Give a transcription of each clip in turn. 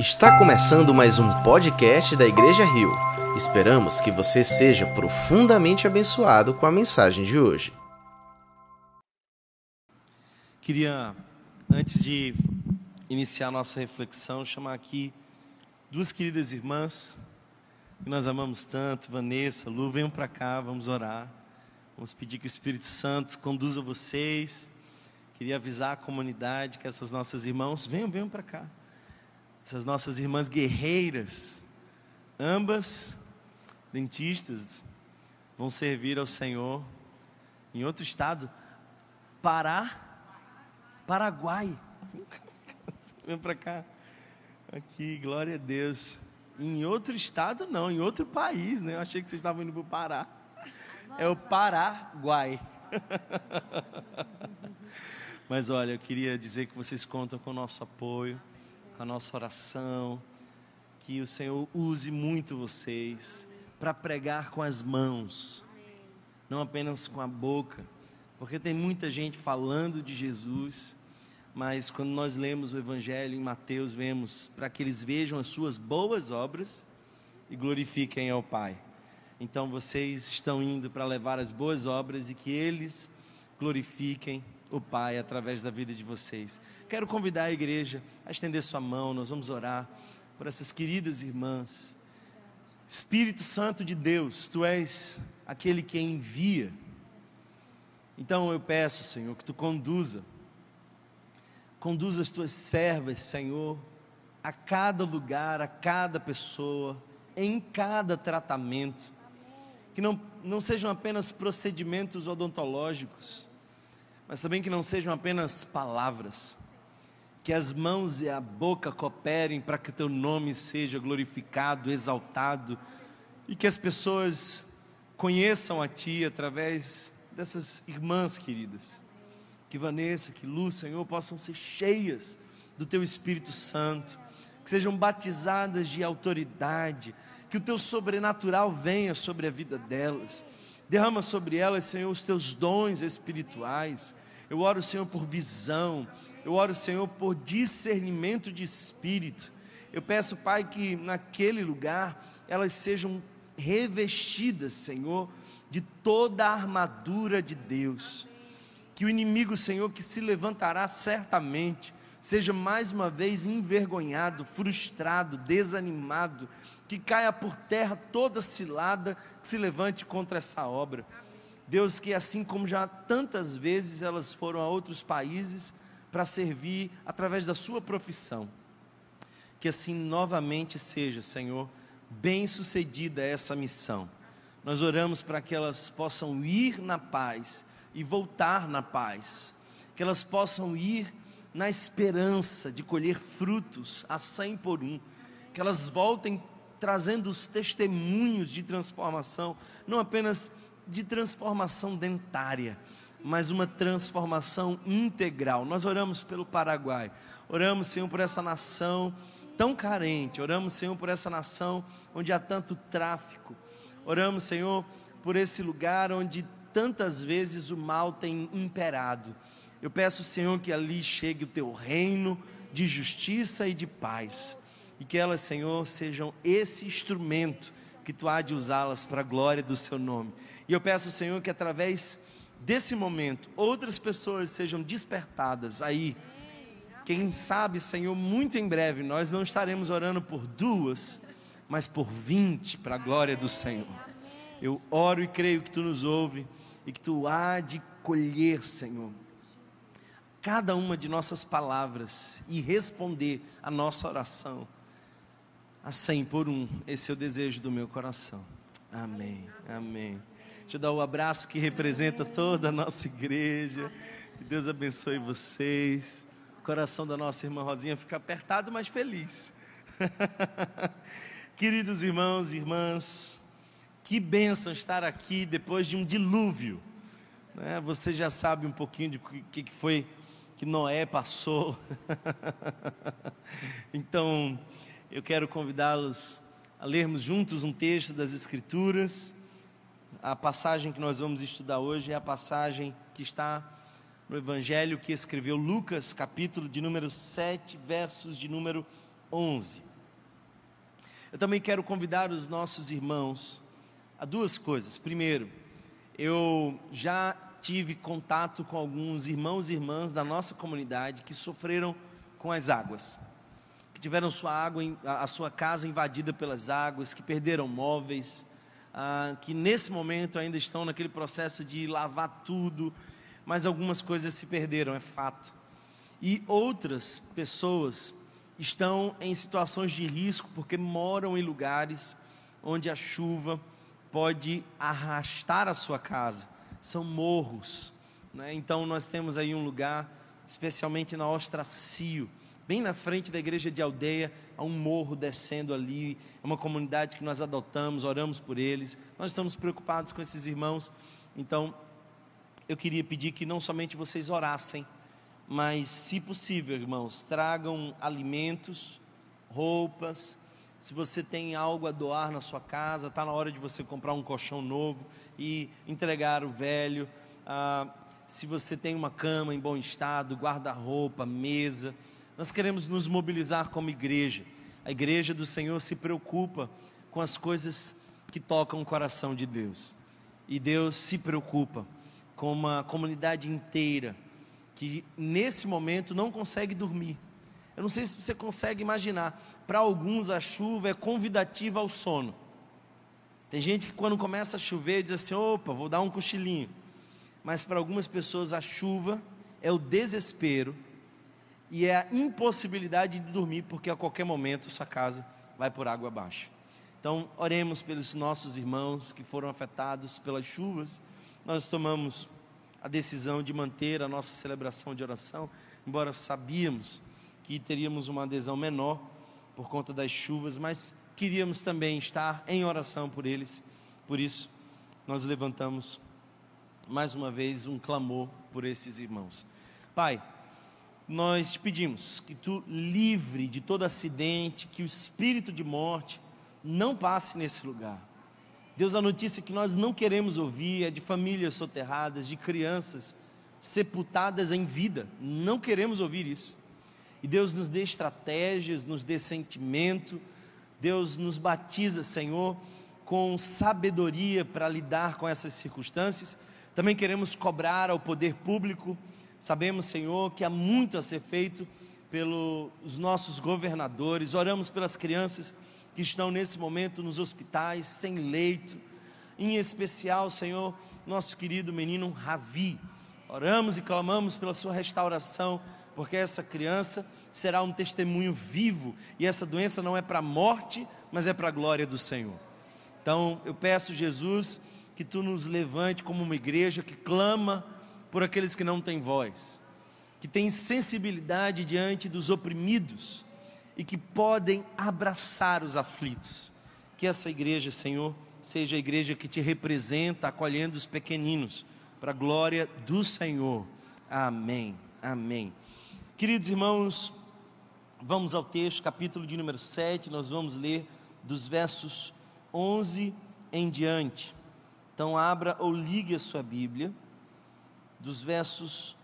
Está começando mais um podcast da Igreja Rio. Esperamos que você seja profundamente abençoado com a mensagem de hoje. Queria, antes de iniciar nossa reflexão, chamar aqui duas queridas irmãs que nós amamos tanto, Vanessa, Lu, venham para cá, vamos orar. Vamos pedir que o Espírito Santo conduza vocês. Queria avisar a comunidade que essas nossas irmãs, venham, venham para cá essas nossas irmãs guerreiras, ambas dentistas, vão servir ao Senhor em outro estado, Pará, Paraguai. Vem para cá. Aqui, glória a Deus. Em outro estado, não, em outro país, né? Eu achei que vocês estavam indo para o Pará. É o Paraguai. Mas olha, eu queria dizer que vocês contam com o nosso apoio a nossa oração, que o Senhor use muito vocês para pregar com as mãos, não apenas com a boca, porque tem muita gente falando de Jesus, mas quando nós lemos o Evangelho em Mateus, vemos para que eles vejam as suas boas obras e glorifiquem ao Pai. Então vocês estão indo para levar as boas obras e que eles glorifiquem o Pai através da vida de vocês. Quero convidar a igreja a estender sua mão, nós vamos orar por essas queridas irmãs. Espírito Santo de Deus, tu és aquele que envia. Então eu peço, Senhor, que tu conduza, conduza as tuas servas, Senhor, a cada lugar, a cada pessoa, em cada tratamento, que não, não sejam apenas procedimentos odontológicos, mas também que não sejam apenas palavras, que as mãos e a boca cooperem para que teu nome seja glorificado, exaltado e que as pessoas conheçam a ti através dessas irmãs queridas. Que Vanessa, que Lu, Senhor, possam ser cheias do teu Espírito Santo, que sejam batizadas de autoridade, que o teu sobrenatural venha sobre a vida delas. Derrama sobre elas, Senhor, os teus dons espirituais eu oro, Senhor, por visão. Eu oro, Senhor, por discernimento de espírito. Eu peço, Pai, que naquele lugar elas sejam revestidas, Senhor, de toda a armadura de Deus. Que o inimigo, Senhor, que se levantará certamente, seja mais uma vez envergonhado, frustrado, desanimado, que caia por terra toda cilada que se levante contra essa obra. Deus, que assim como já tantas vezes elas foram a outros países para servir através da sua profissão, que assim novamente seja, Senhor, bem sucedida essa missão. Nós oramos para que elas possam ir na paz e voltar na paz, que elas possam ir na esperança de colher frutos a cem por um, que elas voltem trazendo os testemunhos de transformação, não apenas de transformação dentária, mas uma transformação integral. Nós oramos pelo Paraguai, oramos, Senhor, por essa nação tão carente, oramos, Senhor, por essa nação onde há tanto tráfico, oramos, Senhor, por esse lugar onde tantas vezes o mal tem imperado. Eu peço, Senhor, que ali chegue o teu reino de justiça e de paz, e que elas, Senhor, sejam esse instrumento que tu há de usá-las para a glória do seu nome. E eu peço, Senhor, que através desse momento outras pessoas sejam despertadas aí. Quem sabe, Senhor, muito em breve nós não estaremos orando por duas, mas por vinte, para a glória do Senhor. Eu oro e creio que tu nos ouve e que tu há de colher, Senhor, cada uma de nossas palavras e responder a nossa oração a cem por um. Esse é o desejo do meu coração. Amém. Amém te dar o abraço que representa toda a nossa igreja. Que Deus abençoe vocês. O coração da nossa irmã Rosinha fica apertado, mas feliz. Queridos irmãos e irmãs, que bênção estar aqui depois de um dilúvio. Né? Você já sabe um pouquinho de que, que foi que Noé passou. então, eu quero convidá-los a lermos juntos um texto das Escrituras a passagem que nós vamos estudar hoje é a passagem que está no Evangelho que escreveu Lucas, capítulo de número 7, versos de número 11. Eu também quero convidar os nossos irmãos a duas coisas. Primeiro, eu já tive contato com alguns irmãos e irmãs da nossa comunidade que sofreram com as águas, que tiveram sua água, a sua casa invadida pelas águas, que perderam móveis, ah, que nesse momento ainda estão naquele processo de lavar tudo, mas algumas coisas se perderam, é fato. E outras pessoas estão em situações de risco porque moram em lugares onde a chuva pode arrastar a sua casa. São morros. Né? Então nós temos aí um lugar, especialmente na Ostracio, bem na frente da igreja de aldeia, há um morro descendo ali. É uma comunidade que nós adotamos, oramos por eles. Nós estamos preocupados com esses irmãos. Então eu queria pedir que não somente vocês orassem, mas, se possível, irmãos, tragam alimentos, roupas. Se você tem algo a doar na sua casa, está na hora de você comprar um colchão novo e entregar o velho. Ah, se você tem uma cama em bom estado, guarda-roupa, mesa. Nós queremos nos mobilizar como igreja. A igreja do Senhor se preocupa com as coisas que tocam o coração de Deus. E Deus se preocupa com uma comunidade inteira que nesse momento não consegue dormir. Eu não sei se você consegue imaginar. Para alguns a chuva é convidativa ao sono. Tem gente que quando começa a chover diz assim: opa, vou dar um cochilinho. Mas para algumas pessoas a chuva é o desespero e é a impossibilidade de dormir, porque a qualquer momento sua casa vai por água abaixo. Então, oremos pelos nossos irmãos que foram afetados pelas chuvas. Nós tomamos a decisão de manter a nossa celebração de oração, embora sabíamos que teríamos uma adesão menor por conta das chuvas, mas queríamos também estar em oração por eles. Por isso, nós levantamos mais uma vez um clamor por esses irmãos. Pai, nós te pedimos que tu livre de todo acidente, que o espírito de morte não passe nesse lugar Deus, a notícia que nós não queremos ouvir é de famílias soterradas, de crianças sepultadas em vida. Não queremos ouvir isso. E Deus nos dê estratégias, nos dê sentimento. Deus nos batiza, Senhor, com sabedoria para lidar com essas circunstâncias. Também queremos cobrar ao poder público. Sabemos, Senhor, que há muito a ser feito pelos nossos governadores. Oramos pelas crianças que estão nesse momento nos hospitais, sem leito, em especial, Senhor, nosso querido menino Ravi. Oramos e clamamos pela sua restauração, porque essa criança será um testemunho vivo e essa doença não é para a morte, mas é para a glória do Senhor. Então, eu peço, Jesus, que tu nos levante como uma igreja que clama por aqueles que não têm voz, que tem sensibilidade diante dos oprimidos e que podem abraçar os aflitos. Que essa igreja, Senhor, seja a igreja que te representa, acolhendo os pequeninos, para a glória do Senhor. Amém. Amém. Queridos irmãos, vamos ao texto, capítulo de número 7, nós vamos ler dos versos 11 em diante. Então, abra ou ligue a sua Bíblia, dos versos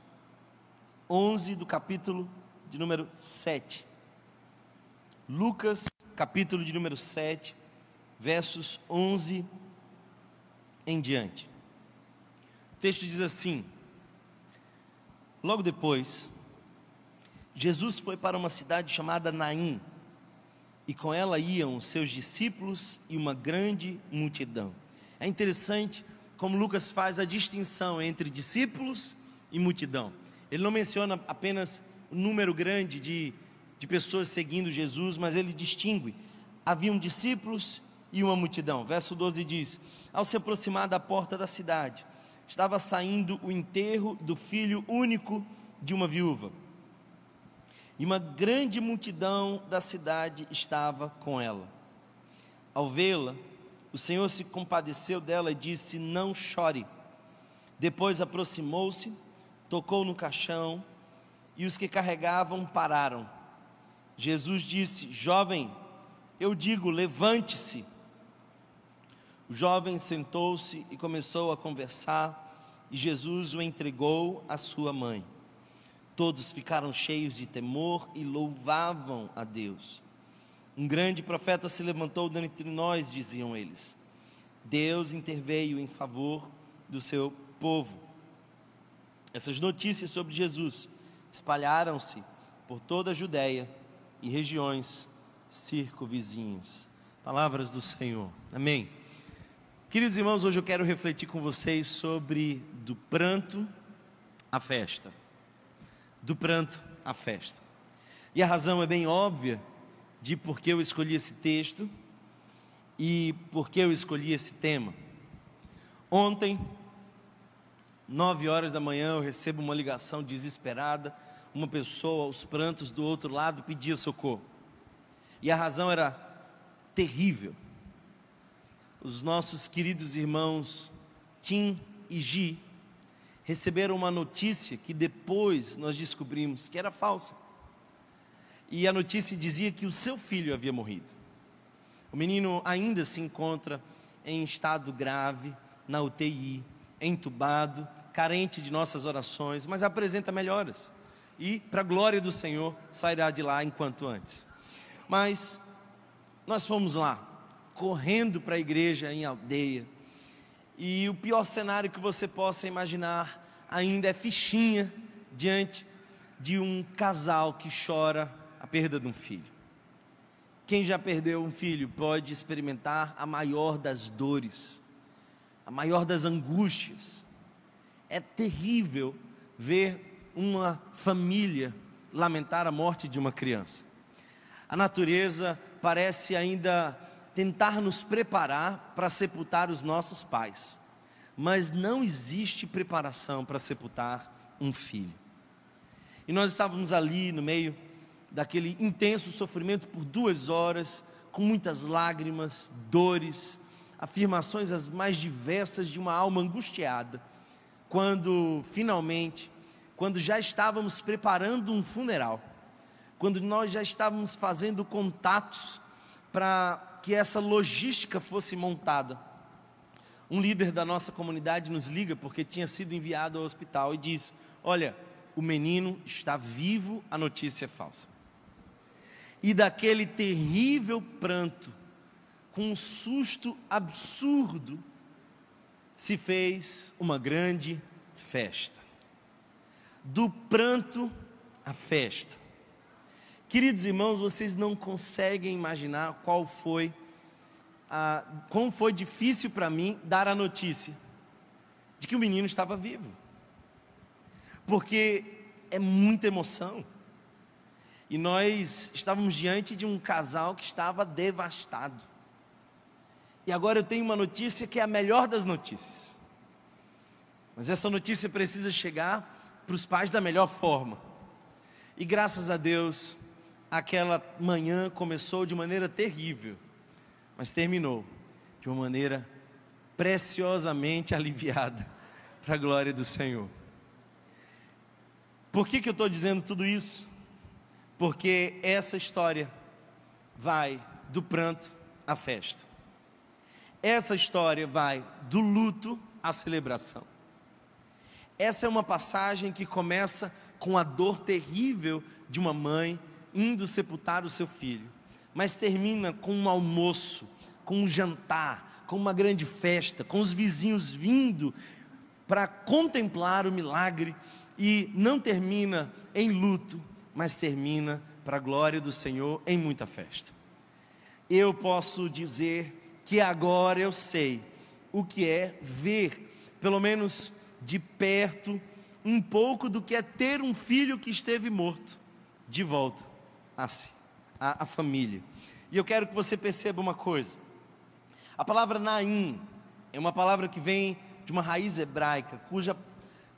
11 do capítulo de número 7. Lucas, capítulo de número 7, versos 11 em diante. O texto diz assim: Logo depois, Jesus foi para uma cidade chamada Naim, e com ela iam os seus discípulos e uma grande multidão. É interessante como Lucas faz a distinção entre discípulos e multidão. Ele não menciona apenas um número grande de de pessoas seguindo Jesus, mas ele distingue: haviam discípulos e uma multidão. Verso 12 diz: Ao se aproximar da porta da cidade, estava saindo o enterro do filho único de uma viúva. E uma grande multidão da cidade estava com ela. Ao vê-la, o Senhor se compadeceu dela e disse: Não chore. Depois aproximou-se, tocou no caixão, e os que carregavam pararam. Jesus disse: Jovem, eu digo, levante-se. O jovem sentou-se e começou a conversar, e Jesus o entregou à sua mãe. Todos ficaram cheios de temor e louvavam a Deus. Um grande profeta se levantou dentre nós, diziam eles. Deus interveio em favor do seu povo. Essas notícias sobre Jesus espalharam-se por toda a Judéia e regiões circunvizinhas. Palavras do Senhor. Amém. Queridos irmãos, hoje eu quero refletir com vocês sobre do pranto à festa. Do pranto à festa. E a razão é bem óbvia de por que eu escolhi esse texto e por que eu escolhi esse tema. Ontem, nove horas da manhã, eu recebo uma ligação desesperada. Uma pessoa, aos prantos do outro lado, pedia socorro. E a razão era terrível. Os nossos queridos irmãos Tim e Gi receberam uma notícia que depois nós descobrimos que era falsa. E a notícia dizia que o seu filho havia morrido. O menino ainda se encontra em estado grave, na UTI, entubado, carente de nossas orações, mas apresenta melhoras. E, para a glória do Senhor, sairá de lá enquanto antes. Mas nós fomos lá, correndo para a igreja em aldeia. E o pior cenário que você possa imaginar ainda é fichinha diante de um casal que chora a perda de um filho. Quem já perdeu um filho pode experimentar a maior das dores, a maior das angústias. É terrível ver uma família lamentar a morte de uma criança. A natureza parece ainda tentar nos preparar para sepultar os nossos pais, mas não existe preparação para sepultar um filho. E nós estávamos ali no meio daquele intenso sofrimento por duas horas, com muitas lágrimas, dores, afirmações as mais diversas de uma alma angustiada, quando finalmente, quando já estávamos preparando um funeral, quando nós já estávamos fazendo contatos para que essa logística fosse montada, um líder da nossa comunidade nos liga porque tinha sido enviado ao hospital e diz: Olha, o menino está vivo, a notícia é falsa e daquele terrível pranto, com um susto absurdo, se fez uma grande festa. Do pranto à festa. Queridos irmãos, vocês não conseguem imaginar qual foi a, como foi difícil para mim dar a notícia de que o menino estava vivo. Porque é muita emoção. E nós estávamos diante de um casal que estava devastado. E agora eu tenho uma notícia que é a melhor das notícias. Mas essa notícia precisa chegar para os pais da melhor forma. E graças a Deus, aquela manhã começou de maneira terrível, mas terminou de uma maneira preciosamente aliviada, para a glória do Senhor. Por que, que eu estou dizendo tudo isso? Porque essa história vai do pranto à festa. Essa história vai do luto à celebração. Essa é uma passagem que começa com a dor terrível de uma mãe indo sepultar o seu filho, mas termina com um almoço, com um jantar, com uma grande festa, com os vizinhos vindo para contemplar o milagre e não termina em luto, mas termina para a glória do Senhor em muita festa. Eu posso dizer que agora eu sei o que é ver, pelo menos de perto, um pouco do que é ter um filho que esteve morto de volta si, a, a família. E eu quero que você perceba uma coisa. A palavra Naim é uma palavra que vem de uma raiz hebraica, cuja,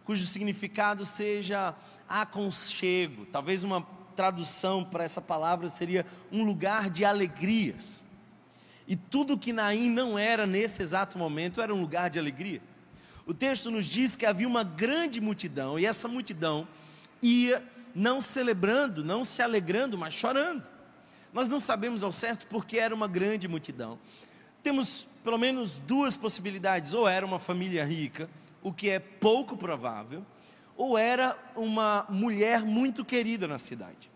cujo significado seja aconchego. Talvez uma tradução para essa palavra seria um lugar de alegrias. E tudo que Naim não era nesse exato momento era um lugar de alegria. O texto nos diz que havia uma grande multidão, e essa multidão ia não celebrando, não se alegrando, mas chorando. Nós não sabemos ao certo porque era uma grande multidão. Temos pelo menos duas possibilidades: ou era uma família rica, o que é pouco provável, ou era uma mulher muito querida na cidade.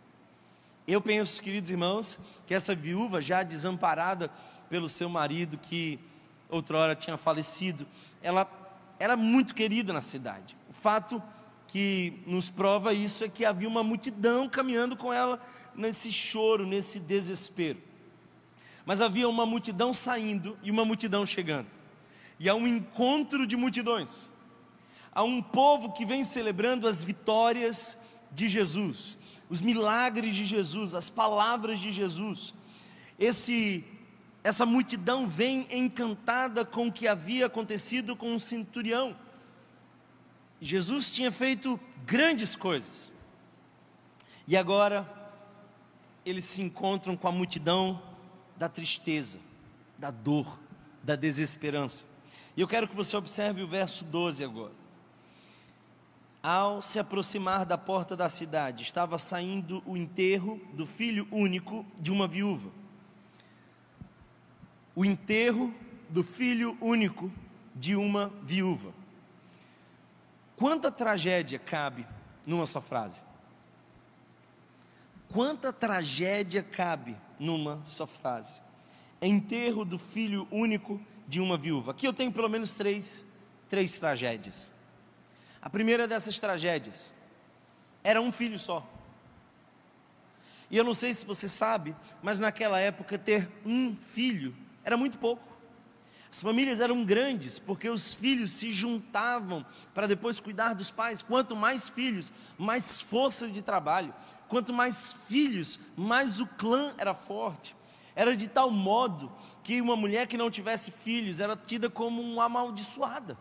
Eu penso, queridos irmãos, que essa viúva já desamparada pelo seu marido que outrora tinha falecido, ela era muito querida na cidade. O fato que nos prova isso é que havia uma multidão caminhando com ela nesse choro, nesse desespero. Mas havia uma multidão saindo e uma multidão chegando. E há um encontro de multidões. Há um povo que vem celebrando as vitórias de Jesus, os milagres de Jesus, as palavras de Jesus. Esse essa multidão vem encantada com o que havia acontecido com o centurião. Jesus tinha feito grandes coisas. E agora eles se encontram com a multidão da tristeza, da dor, da desesperança. E eu quero que você observe o verso 12 agora. Ao se aproximar da porta da cidade, estava saindo o enterro do filho único de uma viúva. O enterro do filho único de uma viúva. Quanta tragédia cabe numa só frase? Quanta tragédia cabe numa só frase? Enterro do filho único de uma viúva. Aqui eu tenho pelo menos três, três tragédias. A primeira dessas tragédias era um filho só. E eu não sei se você sabe, mas naquela época ter um filho era muito pouco. As famílias eram grandes porque os filhos se juntavam para depois cuidar dos pais. Quanto mais filhos, mais força de trabalho. Quanto mais filhos, mais o clã era forte. Era de tal modo que uma mulher que não tivesse filhos era tida como uma amaldiçoada.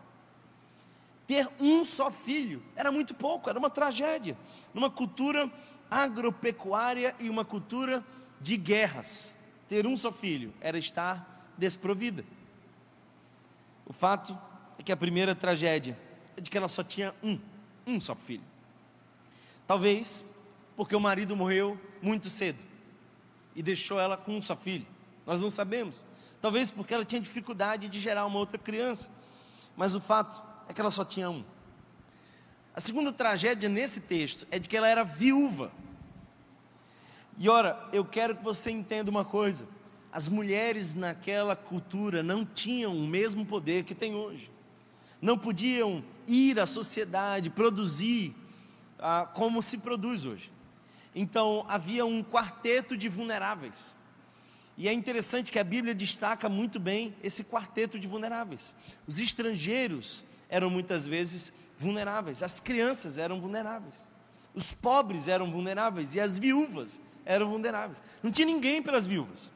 Ter um só filho era muito pouco, era uma tragédia. Numa cultura agropecuária e uma cultura de guerras, ter um só filho era estar desprovida. O fato é que a primeira tragédia é de que ela só tinha um, um só filho. Talvez porque o marido morreu muito cedo e deixou ela com só filho. Nós não sabemos. Talvez porque ela tinha dificuldade de gerar uma outra criança. Mas o fato é que ela só tinha um. A segunda tragédia nesse texto é de que ela era viúva. E ora, eu quero que você entenda uma coisa: as mulheres naquela cultura não tinham o mesmo poder que tem hoje. Não podiam ir à sociedade, produzir ah, como se produz hoje. Então havia um quarteto de vulneráveis. E é interessante que a Bíblia destaca muito bem esse quarteto de vulneráveis. Os estrangeiros eram muitas vezes vulneráveis, as crianças eram vulneráveis, os pobres eram vulneráveis e as viúvas eram vulneráveis. Não tinha ninguém pelas viúvas.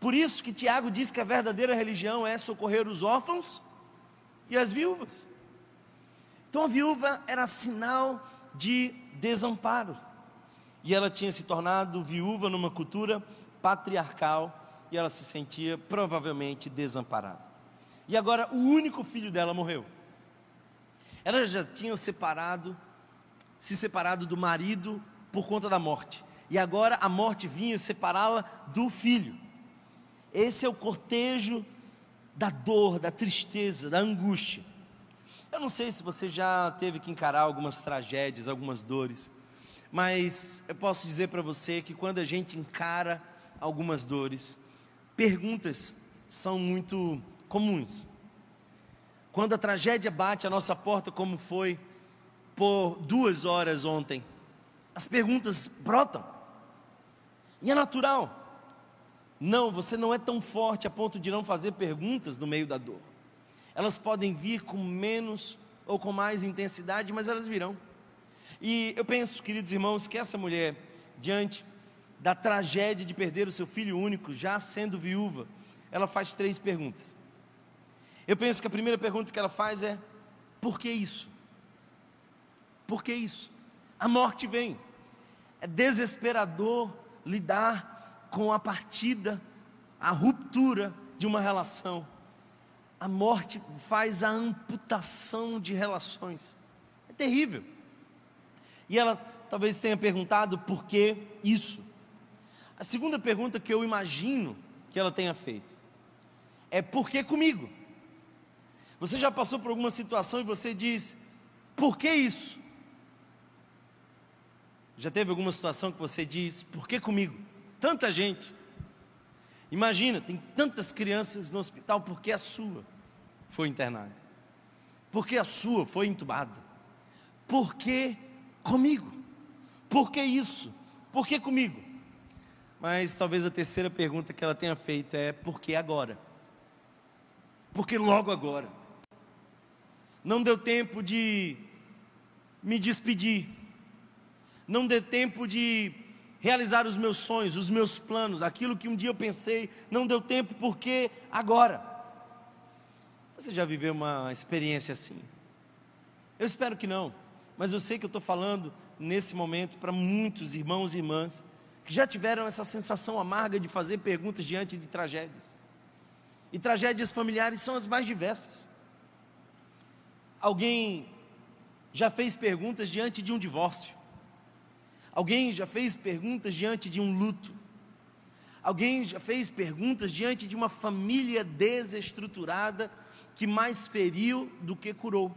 Por isso que Tiago diz que a verdadeira religião é socorrer os órfãos e as viúvas. Então a viúva era sinal de desamparo. E ela tinha se tornado viúva numa cultura patriarcal e ela se sentia provavelmente desamparada. E agora o único filho dela morreu. Elas já tinham separado, se separado do marido por conta da morte. E agora a morte vinha separá-la do filho. Esse é o cortejo da dor, da tristeza, da angústia. Eu não sei se você já teve que encarar algumas tragédias, algumas dores, mas eu posso dizer para você que quando a gente encara algumas dores, perguntas são muito comuns. Quando a tragédia bate a nossa porta, como foi por duas horas ontem, as perguntas brotam. E é natural. Não, você não é tão forte a ponto de não fazer perguntas no meio da dor. Elas podem vir com menos ou com mais intensidade, mas elas virão. E eu penso, queridos irmãos, que essa mulher, diante da tragédia de perder o seu filho único, já sendo viúva, ela faz três perguntas. Eu penso que a primeira pergunta que ela faz é: por que isso? Por que isso? A morte vem. É desesperador lidar com a partida, a ruptura de uma relação. A morte faz a amputação de relações. É terrível. E ela talvez tenha perguntado por que isso. A segunda pergunta que eu imagino que ela tenha feito é por que comigo? Você já passou por alguma situação e você diz: por que isso? Já teve alguma situação que você diz, por que comigo? Tanta gente. Imagina, tem tantas crianças no hospital, por que a sua foi internada? Por que a sua foi entubada? Por que comigo? Por que isso? Por que comigo? Mas talvez a terceira pergunta que ela tenha feito é: por que agora? Porque logo agora. Não deu tempo de me despedir. Não deu tempo de realizar os meus sonhos, os meus planos, aquilo que um dia eu pensei, não deu tempo porque agora. Você já viveu uma experiência assim? Eu espero que não, mas eu sei que eu estou falando nesse momento para muitos irmãos e irmãs que já tiveram essa sensação amarga de fazer perguntas diante de tragédias. E tragédias familiares são as mais diversas. Alguém já fez perguntas diante de um divórcio. Alguém já fez perguntas diante de um luto. Alguém já fez perguntas diante de uma família desestruturada que mais feriu do que curou.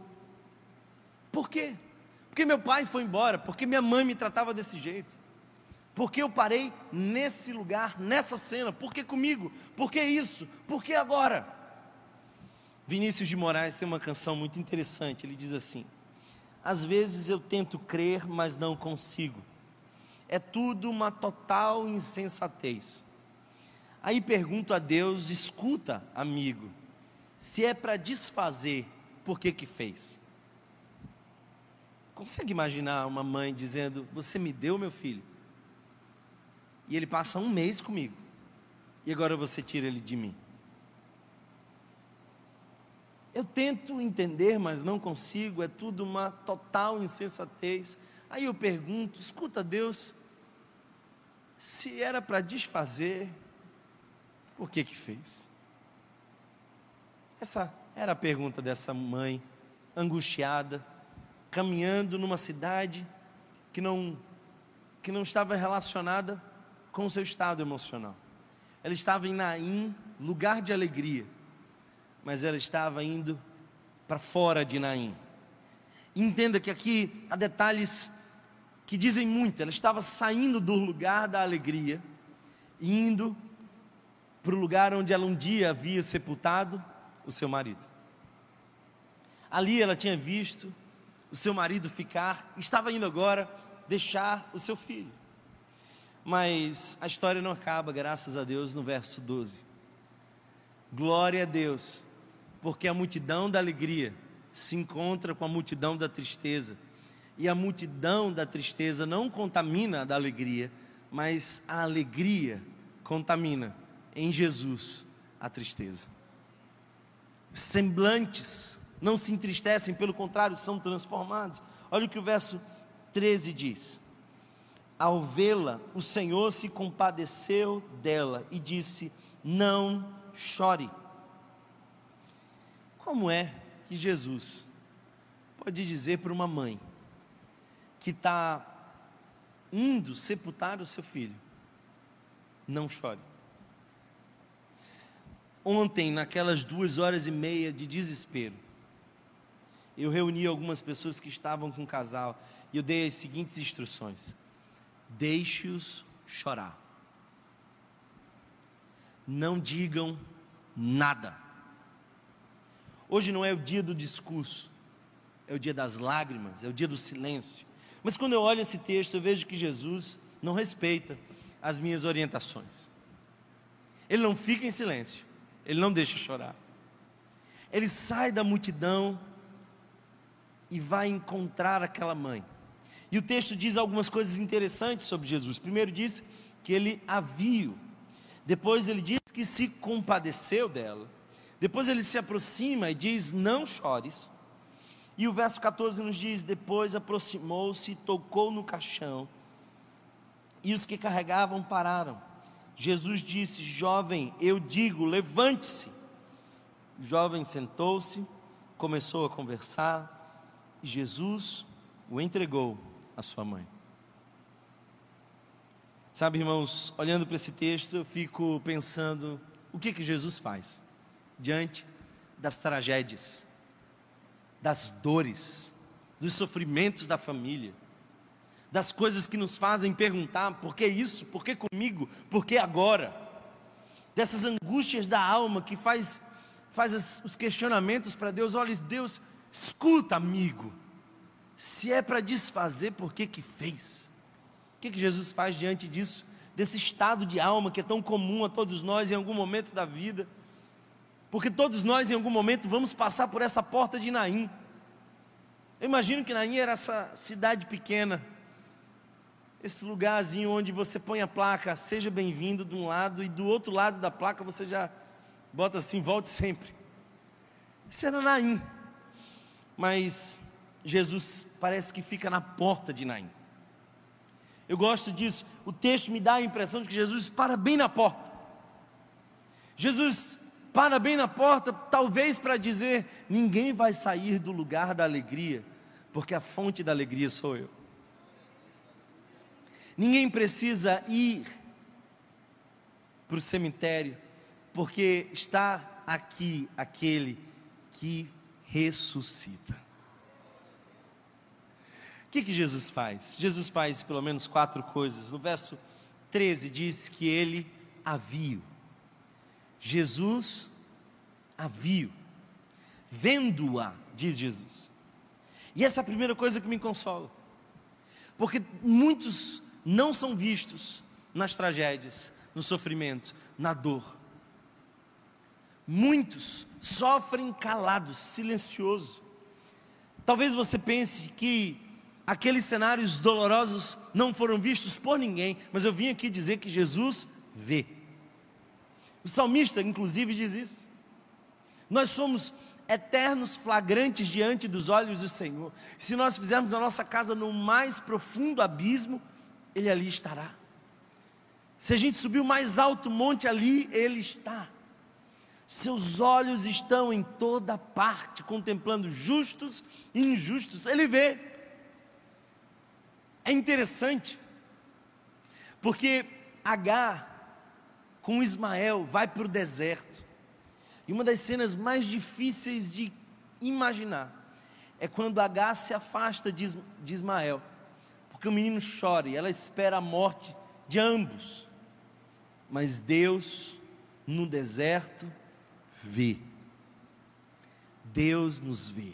Por quê? Porque meu pai foi embora, porque minha mãe me tratava desse jeito. Porque eu parei nesse lugar, nessa cena? Por que comigo? Por que isso? Por que agora? Vinícius de Moraes tem uma canção muito interessante. Ele diz assim: Às vezes eu tento crer, mas não consigo. É tudo uma total insensatez. Aí pergunto a Deus: escuta, amigo, se é para desfazer, por que que fez? Consegue imaginar uma mãe dizendo: Você me deu meu filho? E ele passa um mês comigo. E agora você tira ele de mim. Eu tento entender, mas não consigo, é tudo uma total insensatez. Aí eu pergunto: escuta, Deus, se era para desfazer, por que que fez? Essa era a pergunta dessa mãe, angustiada, caminhando numa cidade que não que não estava relacionada com o seu estado emocional. Ela estava em Naim, lugar de alegria, mas ela estava indo para fora de Naim. Entenda que aqui há detalhes que dizem muito. Ela estava saindo do lugar da alegria, indo para o lugar onde ela um dia havia sepultado o seu marido. Ali ela tinha visto o seu marido ficar, estava indo agora deixar o seu filho. Mas a história não acaba, graças a Deus, no verso 12. Glória a Deus, porque a multidão da alegria se encontra com a multidão da tristeza. E a multidão da tristeza não contamina a da alegria, mas a alegria contamina em Jesus a tristeza. Semblantes não se entristecem, pelo contrário, são transformados. Olha o que o verso 13 diz: ao vê-la, o Senhor se compadeceu dela e disse: Não chore. Como é que Jesus pode dizer para uma mãe que está indo sepultar o seu filho: Não chore? Ontem, naquelas duas horas e meia de desespero, eu reuni algumas pessoas que estavam com o casal e eu dei as seguintes instruções deixe-os chorar. Não digam nada. Hoje não é o dia do discurso, é o dia das lágrimas, é o dia do silêncio. Mas quando eu olho esse texto, eu vejo que Jesus não respeita as minhas orientações. Ele não fica em silêncio, ele não deixa chorar. Ele sai da multidão e vai encontrar aquela mãe. E o texto diz algumas coisas interessantes sobre Jesus. Primeiro diz que ele a viu. Depois ele diz que se compadeceu dela. Depois ele se aproxima e diz: Não chores. E o verso 14 nos diz: Depois aproximou-se tocou no caixão. E os que carregavam pararam. Jesus disse: Jovem, eu digo, levante-se. O jovem sentou-se, começou a conversar, e Jesus o entregou a sua mãe. Sabe, irmãos, olhando para esse texto, eu fico pensando o que que Jesus faz diante das tragédias, das dores, dos sofrimentos da família, das coisas que nos fazem perguntar: por que isso? Por que comigo? Por que agora? Dessas angústias da alma que faz, faz os questionamentos para Deus: olha, Deus, escuta, amigo, se é para desfazer, por que que fez? O que, que Jesus faz diante disso? Desse estado de alma que é tão comum a todos nós em algum momento da vida, porque todos nós em algum momento vamos passar por essa porta de Naim. Eu imagino que Naim era essa cidade pequena, esse lugarzinho onde você põe a placa, seja bem-vindo de um lado, e do outro lado da placa você já bota assim, volte sempre. Isso era Naim. Mas Jesus parece que fica na porta de Naim. Eu gosto disso. O texto me dá a impressão de que Jesus para bem na porta. Jesus para bem na porta, talvez para dizer: ninguém vai sair do lugar da alegria, porque a fonte da alegria sou eu. Ninguém precisa ir para o cemitério, porque está aqui aquele que ressuscita. O que, que Jesus faz? Jesus faz pelo menos quatro coisas. No verso 13 diz que ele a viu. Jesus a viu. Vendo-a, diz Jesus. E essa é a primeira coisa que me consola. Porque muitos não são vistos nas tragédias, no sofrimento, na dor. Muitos sofrem calados, silenciosos. Talvez você pense que aqueles cenários dolorosos não foram vistos por ninguém, mas eu vim aqui dizer que Jesus vê. O salmista, inclusive, diz isso. Nós somos eternos flagrantes diante dos olhos do Senhor. Se nós fizermos a nossa casa no mais profundo abismo, ele ali estará. Se a gente subir o mais alto monte ali, Ele está. Seus olhos estão em toda parte, contemplando justos e injustos. Ele vê. É interessante, porque Agar com Ismael vai para o deserto. E uma das cenas mais difíceis de imaginar é quando Agar se afasta de Ismael porque o menino chora e ela espera a morte de ambos. Mas Deus, no deserto, vê. Deus nos vê.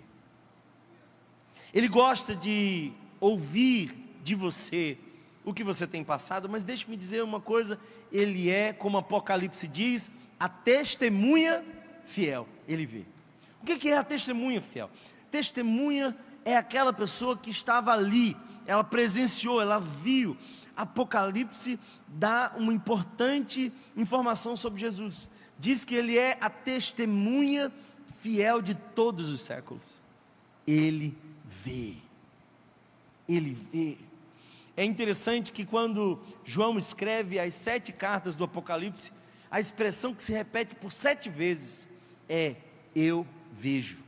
Ele gosta de ouvir de você o que você tem passado, mas deixe-me dizer uma coisa: Ele é, como Apocalipse diz, a testemunha fiel. Ele vê. O que é a testemunha fiel? Testemunha é aquela pessoa que estava ali ela presenciou, ela viu. Apocalipse dá uma importante informação sobre Jesus. Diz que ele é a testemunha fiel de todos os séculos. Ele vê. Ele vê. É interessante que quando João escreve as sete cartas do Apocalipse, a expressão que se repete por sete vezes é: Eu vejo.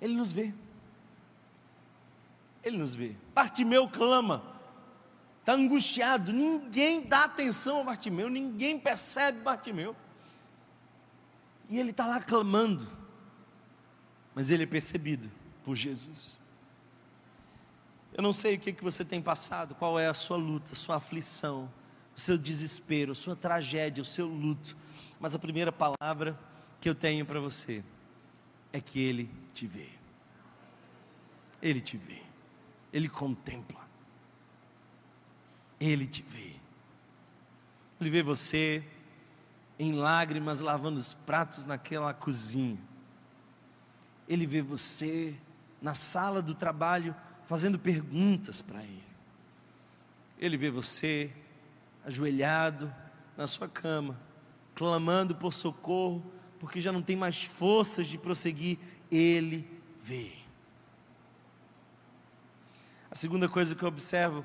Ele nos vê. Ele nos vê. Bartimeu clama, está angustiado, ninguém dá atenção a Bartimeu, ninguém percebe Bartimeu. E ele está lá clamando, mas ele é percebido por Jesus. Eu não sei o que, que você tem passado, qual é a sua luta, sua aflição, o seu desespero, a sua tragédia, o seu luto, mas a primeira palavra que eu tenho para você é que Ele te vê. Ele te vê. Ele contempla. Ele te vê. Ele vê você em lágrimas lavando os pratos naquela cozinha. Ele vê você na sala do trabalho fazendo perguntas para ele. Ele vê você ajoelhado na sua cama, clamando por socorro, porque já não tem mais forças de prosseguir. Ele vê. A segunda coisa que eu observo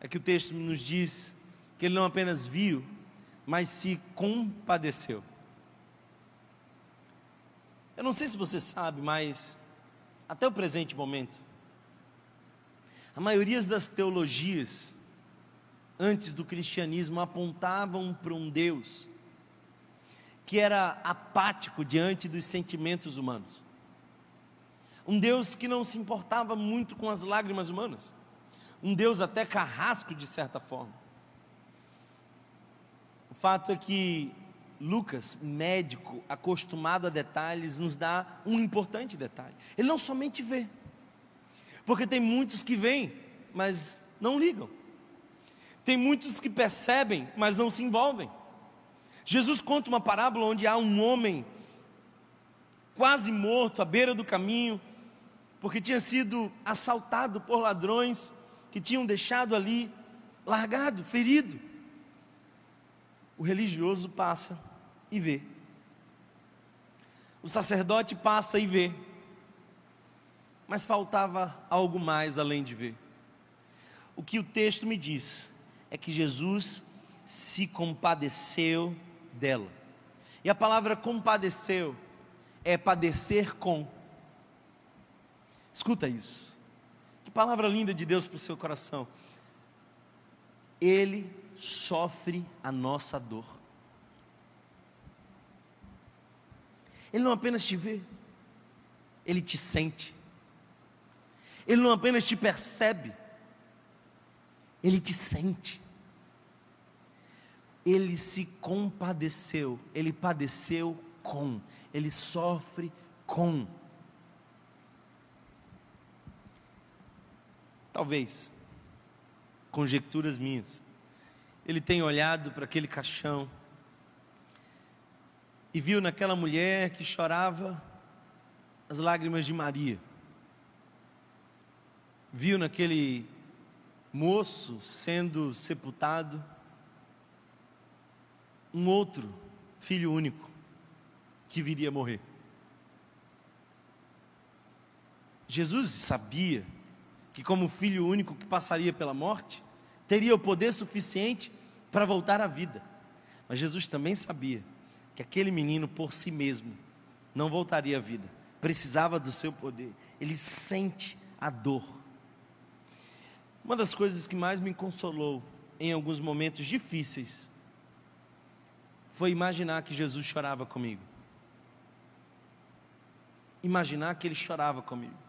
é que o texto nos diz que ele não apenas viu, mas se compadeceu. Eu não sei se você sabe, mas até o presente momento, a maioria das teologias antes do cristianismo apontavam para um Deus que era apático diante dos sentimentos humanos um Deus que não se importava muito com as lágrimas humanas, um Deus até carrasco de certa forma. O fato é que Lucas, médico, acostumado a detalhes, nos dá um importante detalhe. Ele não somente vê, porque tem muitos que veem, mas não ligam. Tem muitos que percebem, mas não se envolvem. Jesus conta uma parábola onde há um homem quase morto à beira do caminho, porque tinha sido assaltado por ladrões que tinham deixado ali largado, ferido. O religioso passa e vê. O sacerdote passa e vê. Mas faltava algo mais além de ver. O que o texto me diz é que Jesus se compadeceu dela. E a palavra compadeceu é padecer com. Escuta isso. Que palavra linda de Deus para o seu coração. Ele sofre a nossa dor. Ele não apenas te vê, ele te sente. Ele não apenas te percebe, ele te sente ele se compadeceu, ele padeceu com, ele sofre com. Talvez, conjecturas minhas, ele tenha olhado para aquele caixão e viu naquela mulher que chorava as lágrimas de Maria, viu naquele moço sendo sepultado um outro filho único que viria a morrer. Jesus sabia que, como filho único que passaria pela morte, teria o poder suficiente para voltar à vida. Mas Jesus também sabia que aquele menino por si mesmo não voltaria à vida, precisava do seu poder. Ele sente a dor. Uma das coisas que mais me consolou em alguns momentos difíceis foi imaginar que Jesus chorava comigo. Imaginar que ele chorava comigo.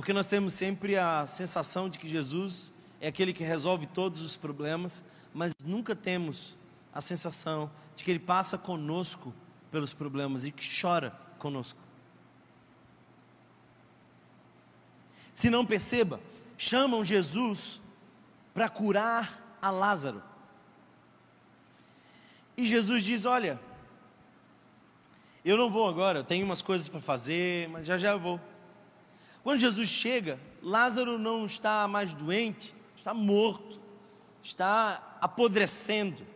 Porque nós temos sempre a sensação de que Jesus é aquele que resolve todos os problemas, mas nunca temos a sensação de que ele passa conosco pelos problemas e que chora conosco. Se não perceba, chamam Jesus para curar a Lázaro. E Jesus diz: Olha, eu não vou agora, eu tenho umas coisas para fazer, mas já já eu vou. Quando Jesus chega, Lázaro não está mais doente, está morto, está apodrecendo.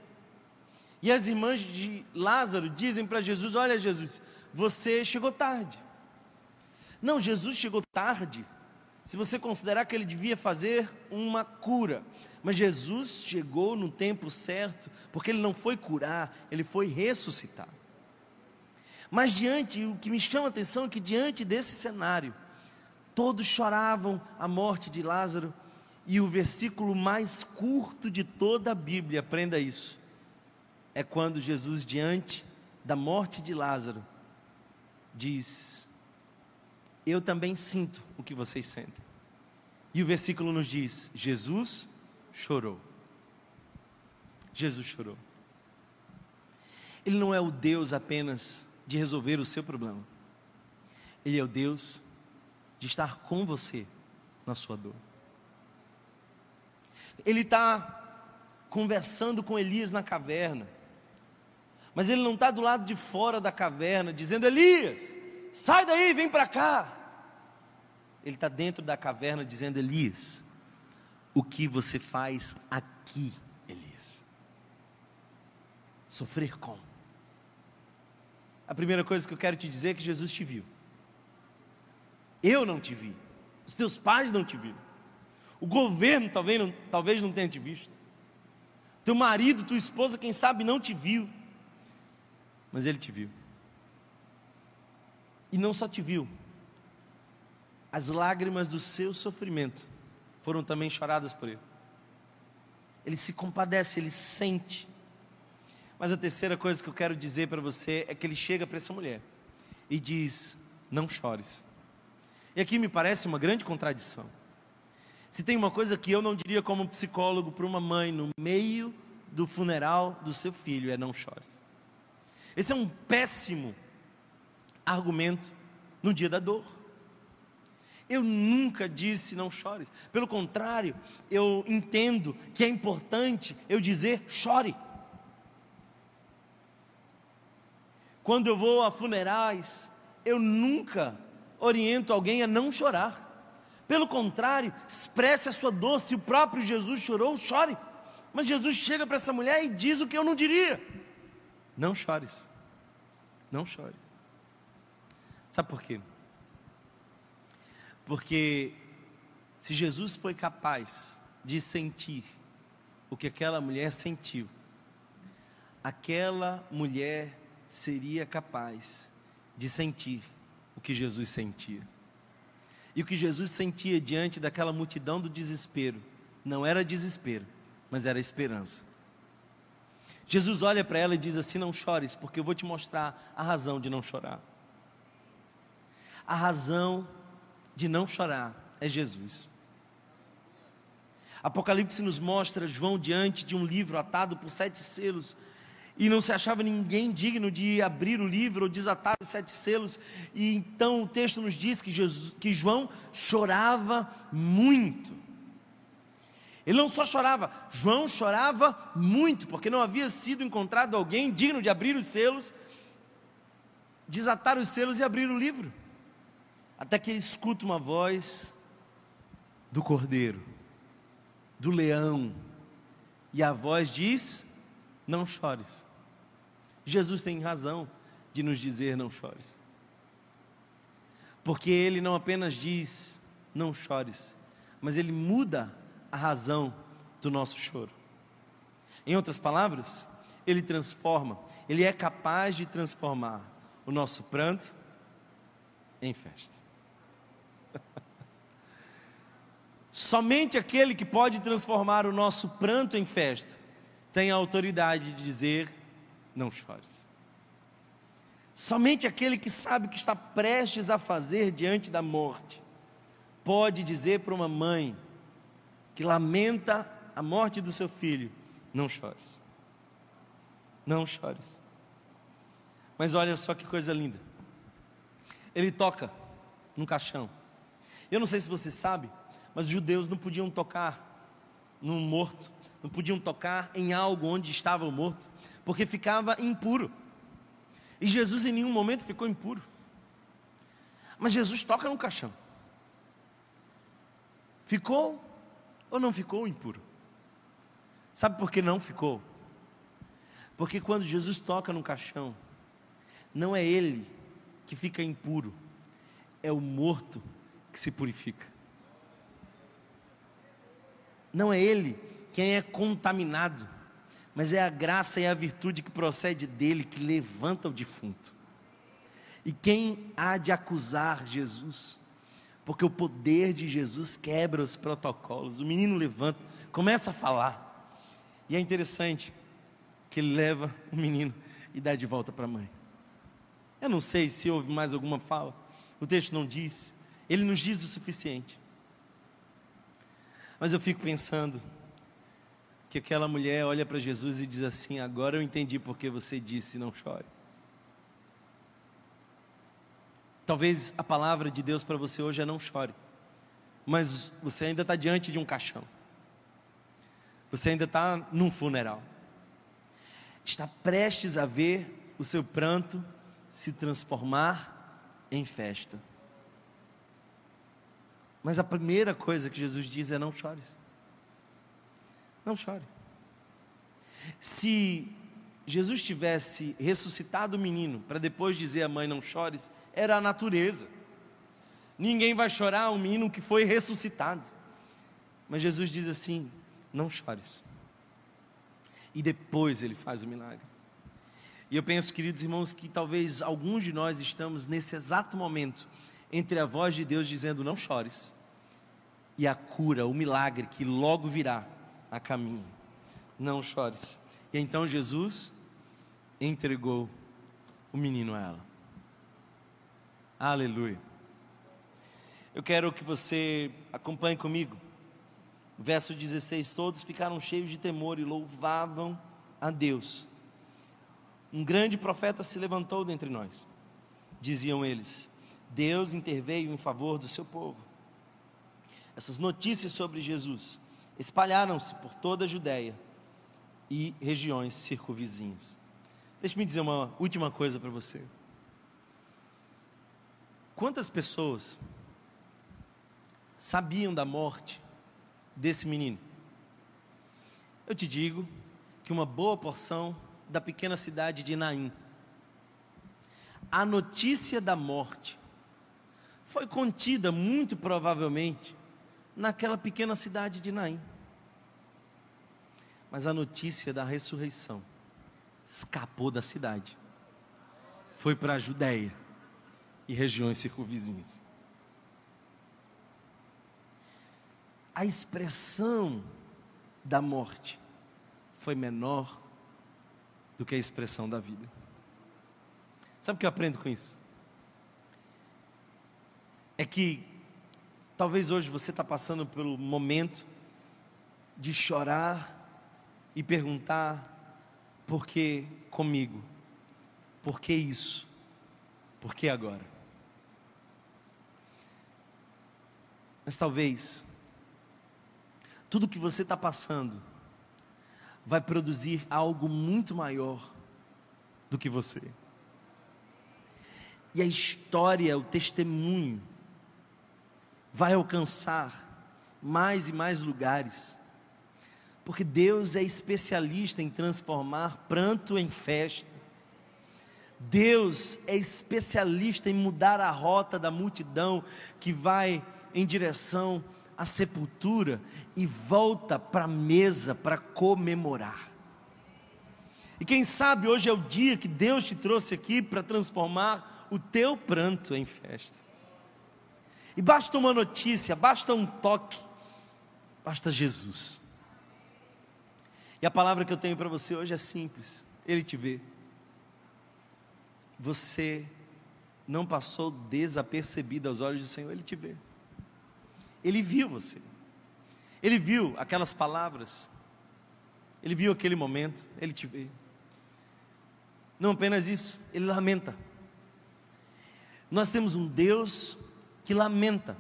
E as irmãs de Lázaro dizem para Jesus: Olha, Jesus, você chegou tarde. Não, Jesus chegou tarde se você considerar que ele devia fazer uma cura. Mas Jesus chegou no tempo certo, porque ele não foi curar, ele foi ressuscitar. Mas diante, o que me chama a atenção é que diante desse cenário, todos choravam a morte de Lázaro, e o versículo mais curto de toda a Bíblia, aprenda isso, é quando Jesus, diante da morte de Lázaro, diz: eu também sinto o que vocês sentem. E o versículo nos diz: Jesus chorou. Jesus chorou. Ele não é o Deus apenas de resolver o seu problema. Ele é o Deus de estar com você na sua dor. Ele está conversando com Elias na caverna, mas ele não está do lado de fora da caverna dizendo: Elias, sai daí, vem para cá. Ele está dentro da caverna dizendo: Elias, o que você faz aqui, Elias? Sofrer com. A primeira coisa que eu quero te dizer é que Jesus te viu. Eu não te vi. Os teus pais não te viram. O governo talvez não, talvez não tenha te visto. Teu marido, tua esposa, quem sabe não te viu. Mas ele te viu. E não só te viu, as lágrimas do seu sofrimento foram também choradas por ele. Ele se compadece, ele sente. Mas a terceira coisa que eu quero dizer para você é que ele chega para essa mulher e diz: Não chores. E aqui me parece uma grande contradição. Se tem uma coisa que eu não diria como psicólogo para uma mãe no meio do funeral do seu filho, é não chores. Esse é um péssimo argumento no dia da dor. Eu nunca disse não chores. Pelo contrário, eu entendo que é importante eu dizer chore. Quando eu vou a funerais, eu nunca oriento alguém a não chorar. Pelo contrário, expresse a sua dor. Se o próprio Jesus chorou, chore. Mas Jesus chega para essa mulher e diz o que eu não diria: Não chores. Não chores. Sabe por quê? Porque se Jesus foi capaz de sentir o que aquela mulher sentiu, aquela mulher seria capaz de sentir o que Jesus sentia. E o que Jesus sentia diante daquela multidão do desespero não era desespero, mas era esperança. Jesus olha para ela e diz assim: Não chores, porque eu vou te mostrar a razão de não chorar. A razão de não chorar é Jesus. Apocalipse nos mostra João diante de um livro atado por sete selos, e não se achava ninguém digno de abrir o livro ou desatar os sete selos, e então o texto nos diz que, Jesus, que João chorava muito. Ele não só chorava, João chorava muito, porque não havia sido encontrado alguém digno de abrir os selos, desatar os selos e abrir o livro. Até que ele escuta uma voz do cordeiro, do leão, e a voz diz: Não chores. Jesus tem razão de nos dizer: Não chores. Porque ele não apenas diz: Não chores, mas ele muda a razão do nosso choro. Em outras palavras, ele transforma, ele é capaz de transformar o nosso pranto em festa. Somente aquele que pode transformar o nosso pranto em festa tem a autoridade de dizer: não chores. Somente aquele que sabe que está prestes a fazer diante da morte pode dizer para uma mãe que lamenta a morte do seu filho: não chores. Não chores. Mas olha só que coisa linda. Ele toca num caixão. Eu não sei se você sabe, mas os judeus não podiam tocar num morto, não podiam tocar em algo onde estava o morto, porque ficava impuro. E Jesus em nenhum momento ficou impuro. Mas Jesus toca no caixão. Ficou ou não ficou impuro? Sabe por que não ficou? Porque quando Jesus toca no caixão, não é ele que fica impuro, é o morto que se purifica. Não é ele quem é contaminado, mas é a graça e a virtude que procede dele que levanta o defunto. E quem há de acusar Jesus? Porque o poder de Jesus quebra os protocolos. O menino levanta, começa a falar. E é interessante que ele leva o menino e dá de volta para a mãe. Eu não sei se houve mais alguma fala. O texto não diz. Ele nos diz o suficiente. Mas eu fico pensando que aquela mulher olha para Jesus e diz assim: Agora eu entendi porque você disse não chore. Talvez a palavra de Deus para você hoje é não chore, mas você ainda está diante de um caixão, você ainda está num funeral, está prestes a ver o seu pranto se transformar em festa. Mas a primeira coisa que Jesus diz é: não chores. Não chore. Se Jesus tivesse ressuscitado o menino para depois dizer à mãe: não chores, era a natureza. Ninguém vai chorar um menino que foi ressuscitado. Mas Jesus diz assim: não chores. E depois ele faz o milagre. E eu penso, queridos irmãos, que talvez alguns de nós estamos nesse exato momento entre a voz de Deus dizendo não chores e a cura, o milagre que logo virá a caminho. Não chores. E então Jesus entregou o menino a ela. Aleluia. Eu quero que você acompanhe comigo Verso 16: Todos ficaram cheios de temor e louvavam a Deus. Um grande profeta se levantou dentre nós, diziam eles. Deus interveio em favor do seu povo. Essas notícias sobre Jesus espalharam-se por toda a Judéia e regiões circunvizinhas. Deixe-me dizer uma última coisa para você. Quantas pessoas sabiam da morte desse menino? Eu te digo que uma boa porção da pequena cidade de Naim. A notícia da morte foi contida muito provavelmente naquela pequena cidade de Naim. Mas a notícia da ressurreição escapou da cidade, foi para a Judéia e regiões circunvizinhas. A expressão da morte foi menor do que a expressão da vida. Sabe o que eu aprendo com isso? É que talvez hoje você está passando pelo momento de chorar e perguntar: por que comigo? Por que isso? Por que agora? Mas talvez tudo que você está passando vai produzir algo muito maior do que você. E a história, o testemunho, vai alcançar mais e mais lugares, porque Deus é especialista em transformar pranto em festa. Deus é especialista em mudar a rota da multidão que vai em direção à sepultura e volta para a mesa para comemorar. E quem sabe hoje é o dia que Deus te trouxe aqui para transformar o teu pranto em festa. E basta uma notícia, basta um toque, basta Jesus. E a palavra que eu tenho para você hoje é simples: Ele te vê. Você não passou desapercebido aos olhos do Senhor, Ele te vê. Ele viu você. Ele viu aquelas palavras. Ele viu aquele momento, ele te vê. Não apenas isso, ele lamenta. Nós temos um Deus que lamenta,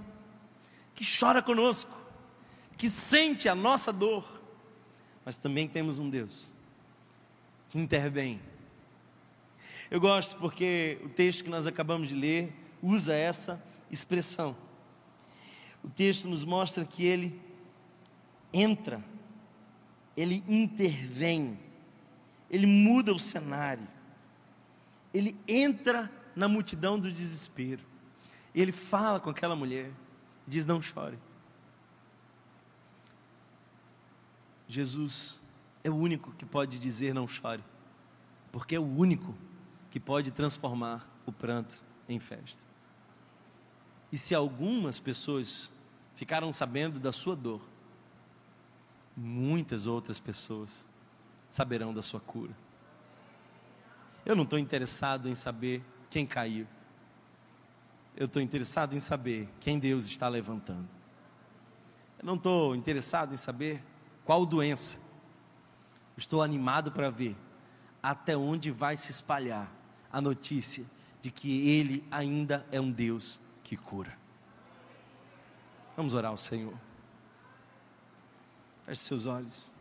que chora conosco, que sente a nossa dor, mas também temos um Deus que intervém. Eu gosto porque o texto que nós acabamos de ler usa essa expressão. O texto nos mostra que ele entra, ele intervém, ele muda o cenário, ele entra na multidão do desespero. Ele fala com aquela mulher, diz: Não chore. Jesus é o único que pode dizer: Não chore, porque é o único que pode transformar o pranto em festa. E se algumas pessoas ficaram sabendo da sua dor, muitas outras pessoas saberão da sua cura. Eu não estou interessado em saber quem caiu. Eu estou interessado em saber quem Deus está levantando. Eu não estou interessado em saber qual doença. Estou animado para ver até onde vai se espalhar a notícia de que Ele ainda é um Deus que cura. Vamos orar ao Senhor. Feche seus olhos.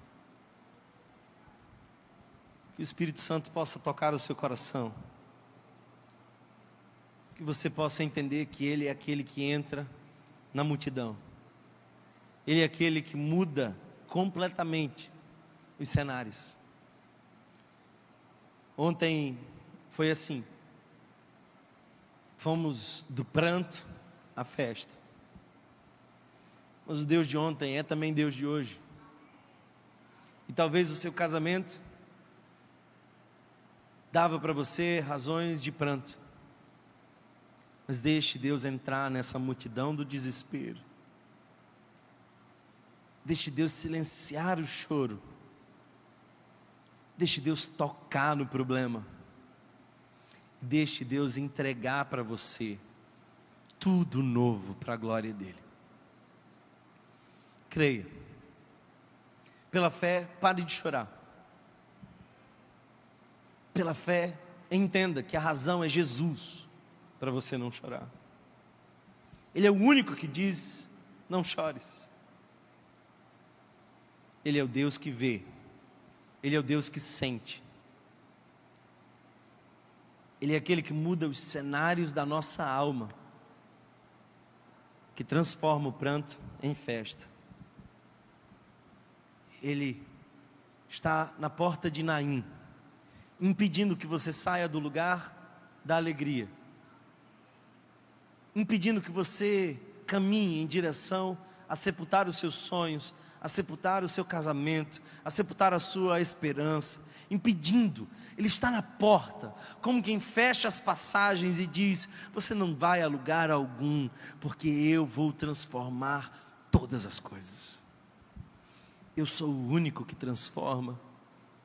Que o Espírito Santo possa tocar o seu coração que você possa entender que Ele é aquele que entra na multidão, Ele é aquele que muda completamente os cenários. Ontem foi assim, fomos do pranto à festa, mas o Deus de ontem é também Deus de hoje, e talvez o seu casamento dava para você razões de pranto, mas deixe Deus entrar nessa multidão do desespero. Deixe Deus silenciar o choro. Deixe Deus tocar no problema. Deixe Deus entregar para você tudo novo para a glória dele. Creia Pela fé, pare de chorar. Pela fé, entenda que a razão é Jesus para você não chorar. Ele é o único que diz: não chores. Ele é o Deus que vê, Ele é o Deus que sente. Ele é aquele que muda os cenários da nossa alma, que transforma o pranto em festa. Ele está na porta de Naim, impedindo que você saia do lugar da alegria, impedindo que você caminhe em direção a sepultar os seus sonhos, a sepultar o seu casamento, a sepultar a sua esperança, impedindo. Ele está na porta, como quem fecha as passagens e diz: Você não vai a lugar algum, porque eu vou transformar todas as coisas. Eu sou o único que transforma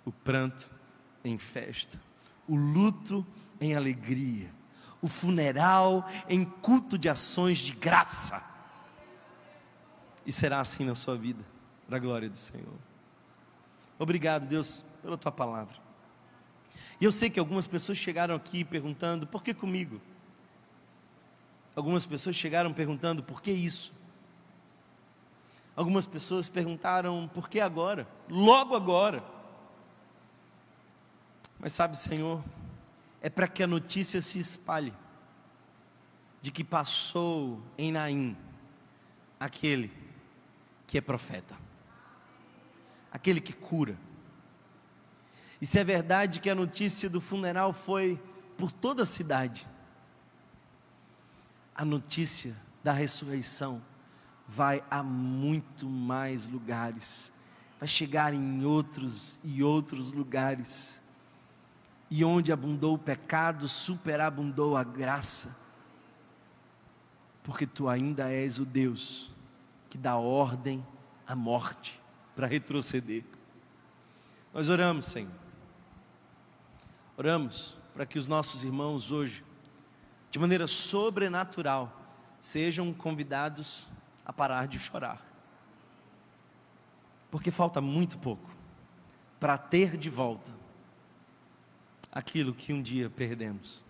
o pranto em festa, o luto em alegria, o funeral em culto de ações de graça. E será assim na sua vida para a glória do Senhor. Obrigado, Deus, pela tua palavra. E eu sei que algumas pessoas chegaram aqui perguntando: por que comigo? Algumas pessoas chegaram perguntando: por que isso? Algumas pessoas perguntaram: por que agora? Logo agora. Mas sabe, Senhor, é para que a notícia se espalhe de que passou em Naim aquele que é profeta aquele que cura. E se é verdade que a notícia do funeral foi por toda a cidade, a notícia da ressurreição vai a muito mais lugares, vai chegar em outros e outros lugares. E onde abundou o pecado, superabundou a graça. Porque tu ainda és o Deus que dá ordem à morte para retroceder. Nós oramos, Senhor. Oramos para que os nossos irmãos hoje, de maneira sobrenatural, sejam convidados a parar de chorar. Porque falta muito pouco para ter de volta aquilo que um dia perdemos.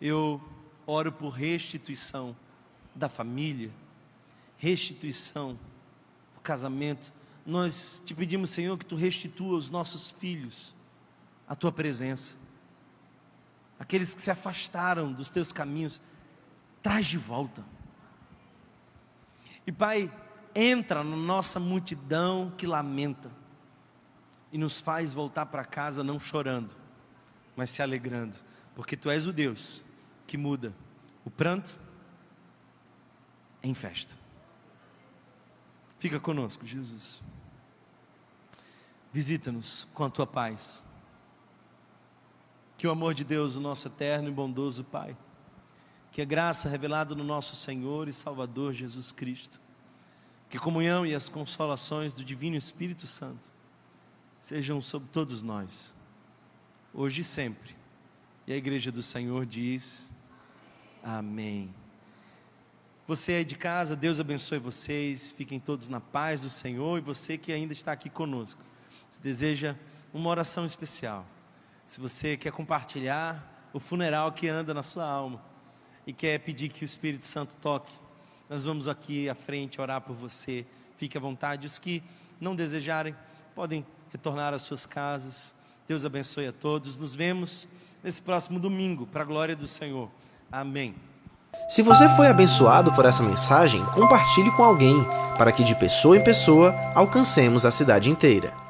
Eu oro por restituição da família, restituição casamento, nós te pedimos, Senhor, que tu restitua os nossos filhos à tua presença. Aqueles que se afastaram dos teus caminhos, traz de volta. E Pai, entra na nossa multidão que lamenta e nos faz voltar para casa não chorando, mas se alegrando, porque tu és o Deus que muda o pranto em festa. Fica conosco, Jesus. Visita-nos com a tua paz. Que o amor de Deus, o nosso eterno e bondoso Pai, que a graça revelada no nosso Senhor e Salvador Jesus Cristo, que a comunhão e as consolações do Divino Espírito Santo sejam sobre todos nós, hoje e sempre. E a igreja do Senhor diz: Amém. Você aí de casa, Deus abençoe vocês, fiquem todos na paz do Senhor e você que ainda está aqui conosco. Se deseja uma oração especial, se você quer compartilhar o funeral que anda na sua alma e quer pedir que o Espírito Santo toque, nós vamos aqui à frente orar por você. Fique à vontade. Os que não desejarem podem retornar às suas casas. Deus abençoe a todos. Nos vemos nesse próximo domingo, para a glória do Senhor. Amém. Se você foi abençoado por essa mensagem, compartilhe com alguém, para que de pessoa em pessoa alcancemos a cidade inteira.